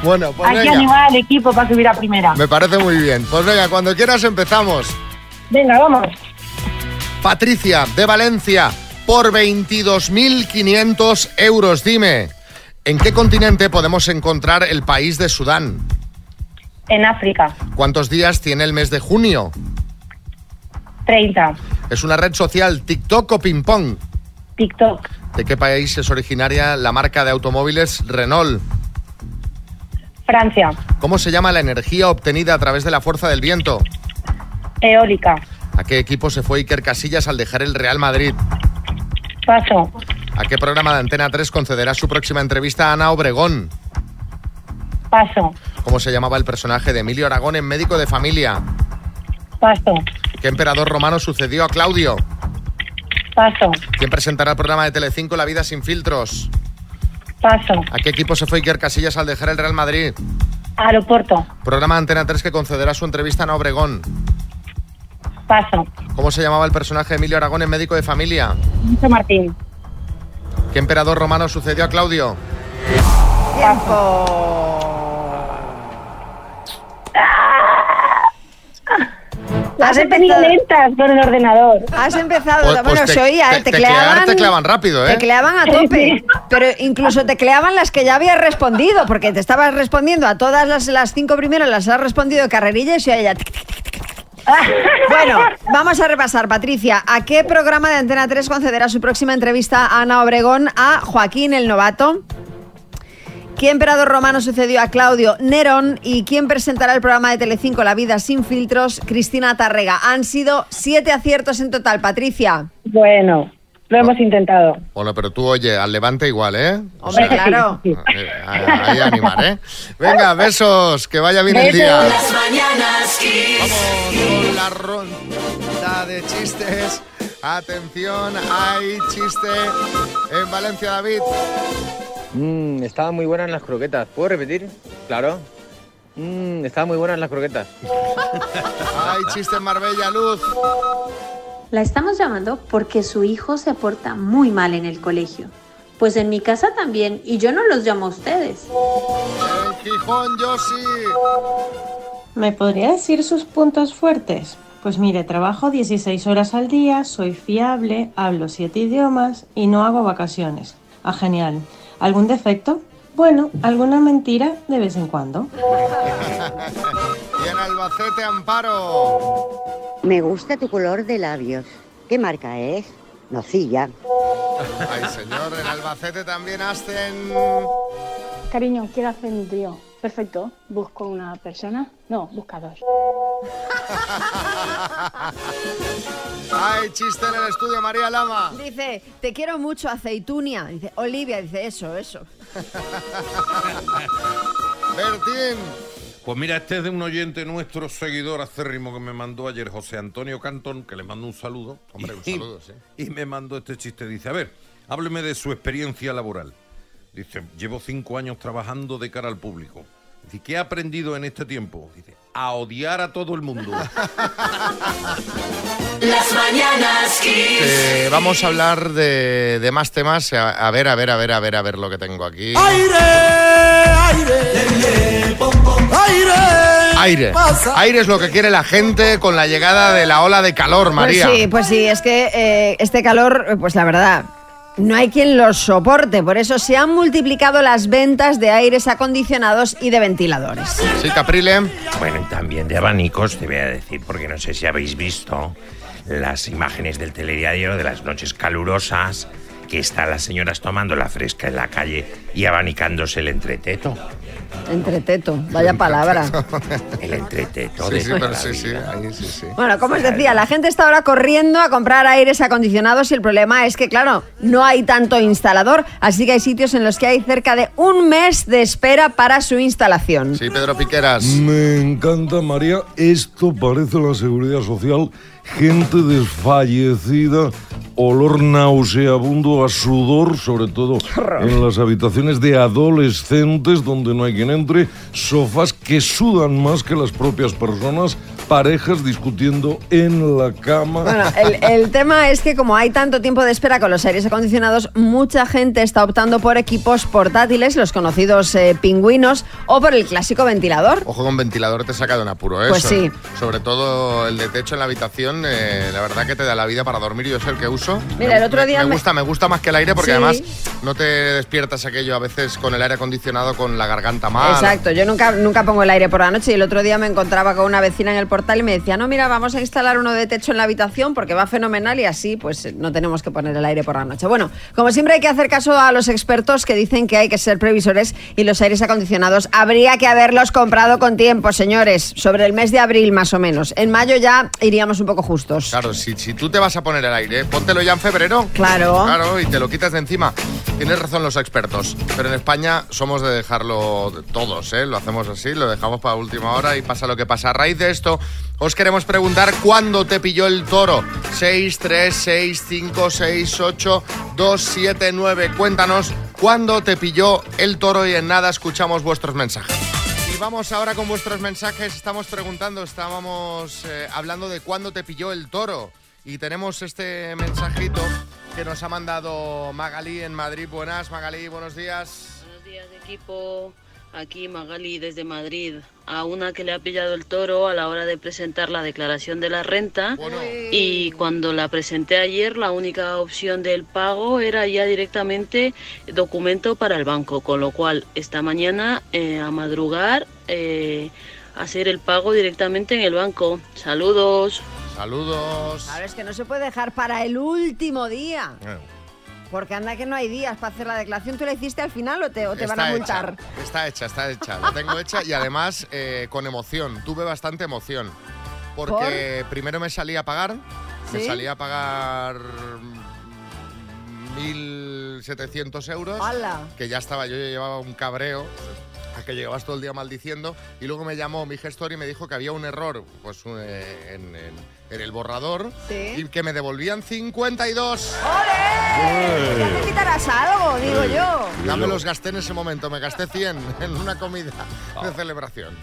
Bueno, pues Hay que venga. animar al equipo para subir a primera. Me parece muy bien. Pues venga, cuando quieras empezamos. Venga, vamos. Patricia, de Valencia, por 22.500 euros. Dime, ¿en qué continente podemos encontrar el país de Sudán? En África, ¿Cuántos días tiene el mes de junio? 30. ¿Es una red social TikTok o Ping Pong? TikTok, ¿De qué país es originaria la marca de automóviles Renault? Francia, ¿Cómo se llama la energía obtenida a través de la fuerza del viento? eólica, ¿A qué equipo se fue Iker Casillas al dejar el Real Madrid? paso, ¿A qué programa de Antena 3 concederá su próxima entrevista a Ana Obregón? paso, ¿Cómo se llamaba el personaje de Emilio Aragón en Médico de Familia? paso, ¿Qué emperador romano sucedió a Claudio? paso, ¿Quién presentará el programa de Telecinco La vida sin filtros? paso, ¿A qué equipo se fue Iker Casillas al dejar el Real Madrid? aeropuerto, Programa de Antena 3 que concederá su entrevista a Obregón. paso, ¿Cómo se llamaba el personaje de Emilio Aragón en Médico de Familia? José Martín, ¿Qué emperador romano sucedió a Claudio? Las he tenido lentas con el ordenador. Has empezado, Pues- pues bueno, te- se oía, te- ¿eh? tecleaban, tecleaban rápido, ¿eh? Tecleaban a tope, pero incluso tecleaban las que ya habías respondido, porque te estabas respondiendo a todas las, las cinco primeras, las has respondido de carrerilla y se oía tic, tic, tic. <laughs> Bueno, vamos a repasar, Patricia. ¿A qué programa de Antena 3 concederá su próxima entrevista a Ana Obregón a Joaquín el Novato? ¿Qué emperador romano sucedió a Claudio Nerón? ¿Y quién presentará el programa de Telecinco La vida sin filtros? Cristina Tarrega. Han sido siete aciertos en total, Patricia. Bueno, lo hemos intentado. Bueno, pero tú, oye, al levante igual, ¿eh? O Hombre, sea, claro. <laughs> eh, Ahí ahí animar, ¿eh? Venga, <laughs> besos, que vaya bien el día. Las mañanas Kiss. Vamos con la ronda de chistes. Atención, hay chiste en Valencia, David. Mmm, estaban muy buenas las croquetas. ¿Puedo repetir? Claro. Mmm, estaban muy buenas las croquetas. <laughs> Hay chiste en Marbella, Luz. La estamos llamando porque su hijo se porta muy mal en el colegio. Pues en mi casa también, y yo no los llamo a ustedes. En Gijón, yo sí. ¿Me podría decir sus puntos fuertes? Pues mire, trabajo 16 horas al día, soy fiable, hablo 7 idiomas y no hago vacaciones. Ah, genial. ¿Algún defecto? Bueno, alguna mentira de vez en cuando. <laughs> y en Albacete, Amparo. Me gusta tu color de labios. ¿Qué marca es? Nocilla. Ay, señor, en Albacete también hacen. Cariño, quiero hacer un trío. Perfecto. ¿Busco una persona? No, busca dos. <laughs> Hay chiste en el estudio, María Lama. Dice, te quiero mucho, aceitunia. Dice, Olivia, dice, eso, eso. <laughs> Bertín. Pues mira, este es de un oyente nuestro, seguidor acérrimo que me mandó ayer, José Antonio Cantón, que le mando un saludo. Hombre, un <laughs> Y- saludo, sí. Y me mandó este chiste. Dice, a ver, hábleme de su experiencia laboral. Dice, llevo cinco años trabajando de cara al público. Dice, ¿qué ha aprendido en este tiempo? Dice, a odiar a todo el mundo. <laughs> Las mañanas Kiss. Eh, vamos a hablar de, de más temas. A, a ver, a ver, a ver, a ver, a ver lo que tengo aquí. Aire, aire, aire. Aire. Aire es lo que quiere la gente con la llegada de la ola de calor, María. Pues sí, pues sí, es que eh, este calor, pues la verdad, no hay quien lo soporte. Por eso se han multiplicado las ventas de aires acondicionados y de ventiladores. Sí, Caprile. Bueno, y también de abanicos, te voy a decir, porque no sé si habéis visto las imágenes del telediario de las noches calurosas que están las señoras tomando la fresca en la calle y abanicándose el entreteto. Entreteto, vaya palabra. <laughs> El entreteto Sí, de sí, pero sí, sí, ahí sí, sí. Bueno, como os decía, la gente está ahora corriendo a comprar aires acondicionados y el problema es que, claro, no hay tanto instalador, así que hay sitios en los que hay cerca de un mes de espera para su instalación. Sí, Pedro Piqueras. Me encanta, María. Esto parece la seguridad social. Gente desfallecida, olor nauseabundo a sudor, sobre todo en las habitaciones de adolescentes donde no hay quien entre, sofás que sudan más que las propias personas, parejas discutiendo en la cama. Bueno, el, el <laughs> tema es que como hay tanto tiempo de espera con los aires acondicionados, mucha gente está optando por equipos portátiles, los conocidos eh, pingüinos, o por el clásico ventilador. Ojo con ventilador te saca de un apuro, ¿eh? Pues sí. Sobre todo el de techo en la habitación, eh, la verdad que te da la vida para dormir. Yo es el que uso. Mira, Me- el otro me- día me, me- gusta, me gusta más que el aire porque Sí. además no te despiertas aquello a veces con el aire acondicionado con la garganta mal. Exacto, yo nunca, nunca pongo el aire por la noche y el otro día me encontraba con una vecina en el portal y me decía, no, mira, vamos a instalar uno de techo en la habitación porque va fenomenal y así pues no tenemos que poner el aire por la noche. Bueno, como siempre hay que hacer caso a los expertos que dicen que hay que ser previsores y los aires acondicionados habría que haberlos comprado con tiempo, señores, sobre el mes de abril más o menos. En mayo ya iríamos un poco justos. Claro, si, si tú te vas a poner el aire, póntelo ya en febrero. Claro. Claro, y te lo quitas de encima. Tienes razón los expertos, pero en España somos de dejarlo de- todos, ¿eh? Lo hacemos así, lo dejamos para última hora y pasa lo que pasa. A raíz de esto, os queremos preguntar cuándo te pilló el toro. 6, 3, 6, 5, 6, 8, 2, 7, 9. Cuéntanos cuándo te pilló el toro y en nada escuchamos vuestros mensajes. Y vamos ahora con vuestros mensajes. Estamos preguntando, estábamos eh, hablando de cuándo te pilló el toro. Y tenemos este mensajito que nos ha mandado Magalí en Madrid. Buenas, Magalí, buenos días. Buenos días, equipo. Aquí Magali desde Madrid. A una que le ha pillado el toro a la hora de presentar la declaración de la renta. Y cuando la presenté ayer, la única opción del pago era ya directamente documento para el banco. Con lo cual, esta mañana eh, a madrugar, eh, hacer el pago directamente en el banco. Saludos. Saludos. Claro, es que no se puede dejar para el último día. Porque anda que no hay días para hacer la declaración. ¿Tú la hiciste al final o te, o te van a multar? hecha, está hecha, está hecha. La tengo hecha y además eh, con emoción. Tuve bastante emoción. Porque primero me salía a pagar. Me ¿Sí? salía a pagar mm, 1.700 euros. ¡Hala! Que ya estaba, yo llevaba un cabreo. A que llegabas todo el día maldiciendo. Y luego me llamó mi gestor y me dijo que había un error pues, eh, en, en- en el borrador. Sí. Y que me devolvían 52. Ya te quitarás algo, digo yo. Ya me los gasté en ese momento, me gasté 100 en una comida de celebración.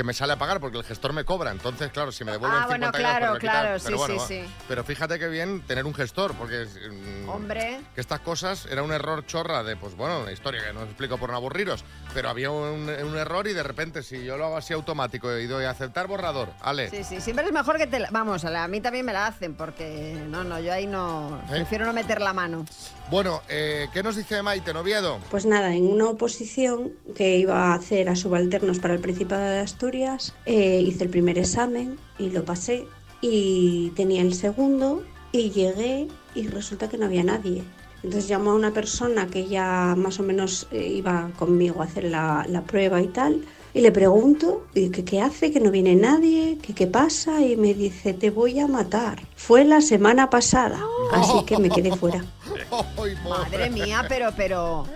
Que me sale a pagar porque el gestor me cobra, entonces claro, si me devuelven Ah, bueno, 52 claro, pues claro, pero sí, bueno, sí, sí. Pero fíjate que bien tener un gestor, porque mm, Hombre. que estas cosas era un error chorra de, pues bueno, una historia que no os explico por no aburriros, pero había un, un error y de repente si yo lo hago así automático y doy a aceptar borrador, Ale, Sí, sí, siempre es mejor que te la... Vamos, a, la- a mí también me la hacen porque no, no, yo ahí no... ¿Eh? Prefiero no meter la mano. Bueno, eh, ¿qué nos dice Maite Noviedo? Pues nada, en una oposición que iba a hacer a subalternos para el Principado de Asturias, eh, hice el primer examen y lo pasé y tenía el segundo y llegué y resulta que no había nadie. Entonces llamó a una persona que ya más o menos eh, iba conmigo a hacer la, la prueba y tal y le pregunto y que qué hace, que no viene nadie, que qué pasa y me dice te voy a matar. Fue la semana pasada, así que me quedé fuera. Madre mía, pero, pero...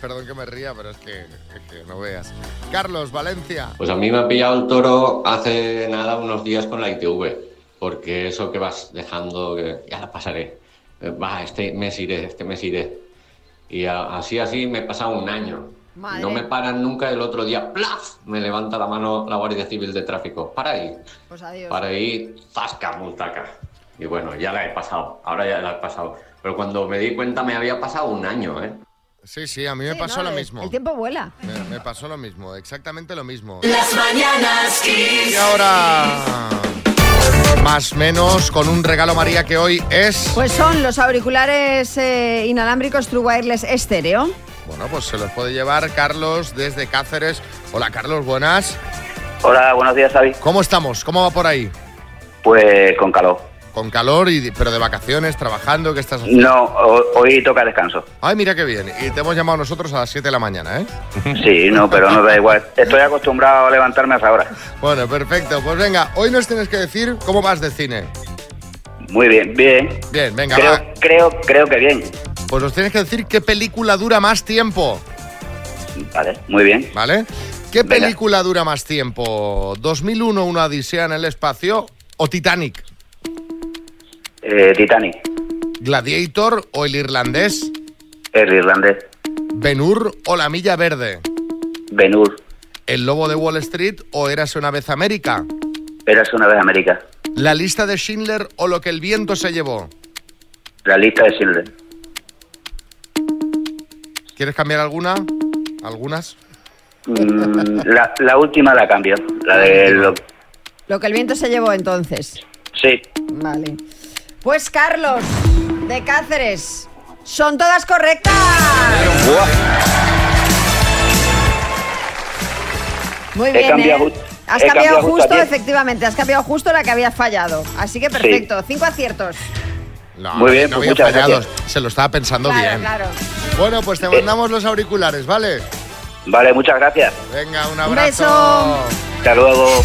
Perdón que me ría, pero es que, es que no veas. Carlos, Valencia. Pues a mí me ha pillado el toro hace nada, unos días con la ITV, porque eso que vas dejando, que ya la pasaré. Eh, Va, este mes iré, este mes iré. Y a- así, así me he pasado un año. Madre. No me paran nunca el otro día, ¡plaf! Me levanta la mano la Guardia Civil de Tráfico. Para ahí, Pues adiós. para ahí, zasca, multaca. Y bueno, ya la he pasado, ahora ya la he pasado. Pero cuando me di cuenta me había pasado un año, ¿eh? Sí, sí, a mí me Sí, pasó no, lo el- mismo. El tiempo vuela. Me, me pasó lo mismo, exactamente lo mismo. Las mañanas Kiss. Y ahora, más menos, con un regalo María que hoy es... Pues son los auriculares eh, inalámbricos True Wireless estéreo. Bueno, pues se los puede llevar Carlos desde Cáceres. Hola Carlos, buenas. Hola, buenos días, Xavi. ¿Cómo estamos? ¿Cómo va por ahí? Pues con calor. Con calor, y, pero de vacaciones, trabajando, ¿qué estás haciendo? No, ho- hoy toca descanso. Ay, mira qué bien. Y te hemos llamado nosotros a las 7 de la mañana, ¿eh? Sí, no, <laughs> pero no da igual. Estoy acostumbrado a levantarme a esa hora. Bueno, perfecto. Pues venga, hoy nos tienes que decir cómo vas de cine. Muy bien, bien. Bien, venga, Creo, va. creo, creo que bien. Pues nos tienes que decir qué película dura más tiempo. Vale, muy bien. ¿Vale? ¿Qué Venga. película dura más tiempo? ¿2001, una odisea en el espacio o Titanic? Eh, Titanic, ¿Gladiator o el irlandés? el irlandés, ¿Ben-Hur o la milla verde? Ben-Hur, El lobo de Wall Street o Érase una vez América. Érase una vez América. La lista de Schindler o Lo que el viento se llevó. La lista de Schindler. ¿Quieres cambiar alguna? ¿Algunas? Mm, la, la última la cambio. La de lo- Lo que el viento se llevó entonces. Sí. Vale. Pues Carlos, de Cáceres. Son todas correctas. Muy He bien, cambiado ¿eh? Has he cambiado cambiado justo efectivamente, has cambiado justo la que habías fallado. Así que perfecto, cinco aciertos. No, Muy bien, no pues había muchas fallado. gracias. Se lo estaba pensando Claro, bien. claro. Bueno, pues te mandamos los auriculares, ¿vale? Vale, muchas gracias. Venga, un Un abrazo. beso. Hasta luego.